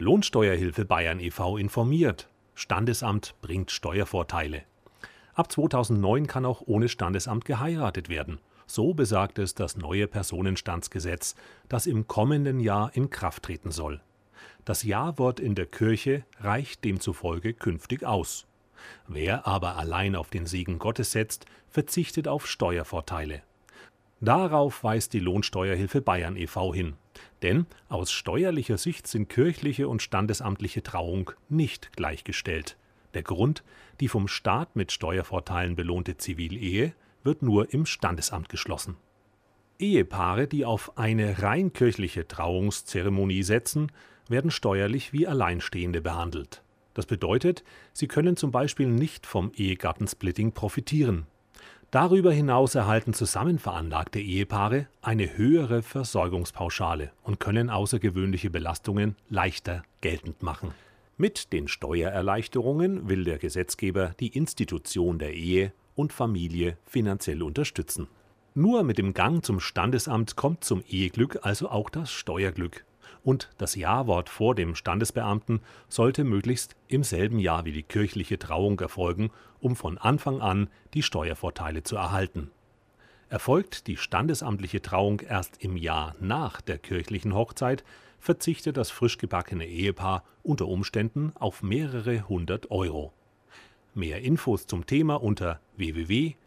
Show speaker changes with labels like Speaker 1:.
Speaker 1: Lohnsteuerhilfe Bayern e.V. informiert. Standesamt bringt Steuervorteile. Ab 2009 kann auch ohne Standesamt geheiratet werden. So besagt es das neue Personenstandsgesetz, das im kommenden Jahr in Kraft treten soll. Das Ja-Wort in der Kirche reicht demzufolge künftig aus. Wer aber allein auf den Segen Gottes setzt, verzichtet auf Steuervorteile. Darauf weist die Lohnsteuerhilfe Bayern e.V. hin. Denn aus steuerlicher Sicht sind kirchliche und standesamtliche Trauung nicht gleichgestellt. Der Grund, die vom Staat mit Steuervorteilen belohnte Zivilehe, wird nur im Standesamt geschlossen. Ehepaare, die auf eine rein kirchliche Trauungszeremonie setzen, werden steuerlich wie Alleinstehende behandelt. Das bedeutet, sie können zum Beispiel nicht vom Ehegattensplitting profitieren. Darüber hinaus erhalten zusammenveranlagte Ehepaare eine höhere Versorgungspauschale und können außergewöhnliche Belastungen leichter geltend machen. Mit den Steuererleichterungen will der Gesetzgeber die Institution der Ehe und Familie finanziell unterstützen. Nur mit dem Gang zum Standesamt kommt zum Eheglück also auch das Steuerglück und das Ja-Wort vor dem Standesbeamten sollte möglichst im selben Jahr wie die kirchliche Trauung erfolgen, um von Anfang an die Steuervorteile zu erhalten. Erfolgt die standesamtliche Trauung erst im Jahr nach der kirchlichen Hochzeit, verzichtet das frisch gebackene Ehepaar unter Umständen auf mehrere hundert Euro. Mehr Infos zum Thema unter www.lohi.de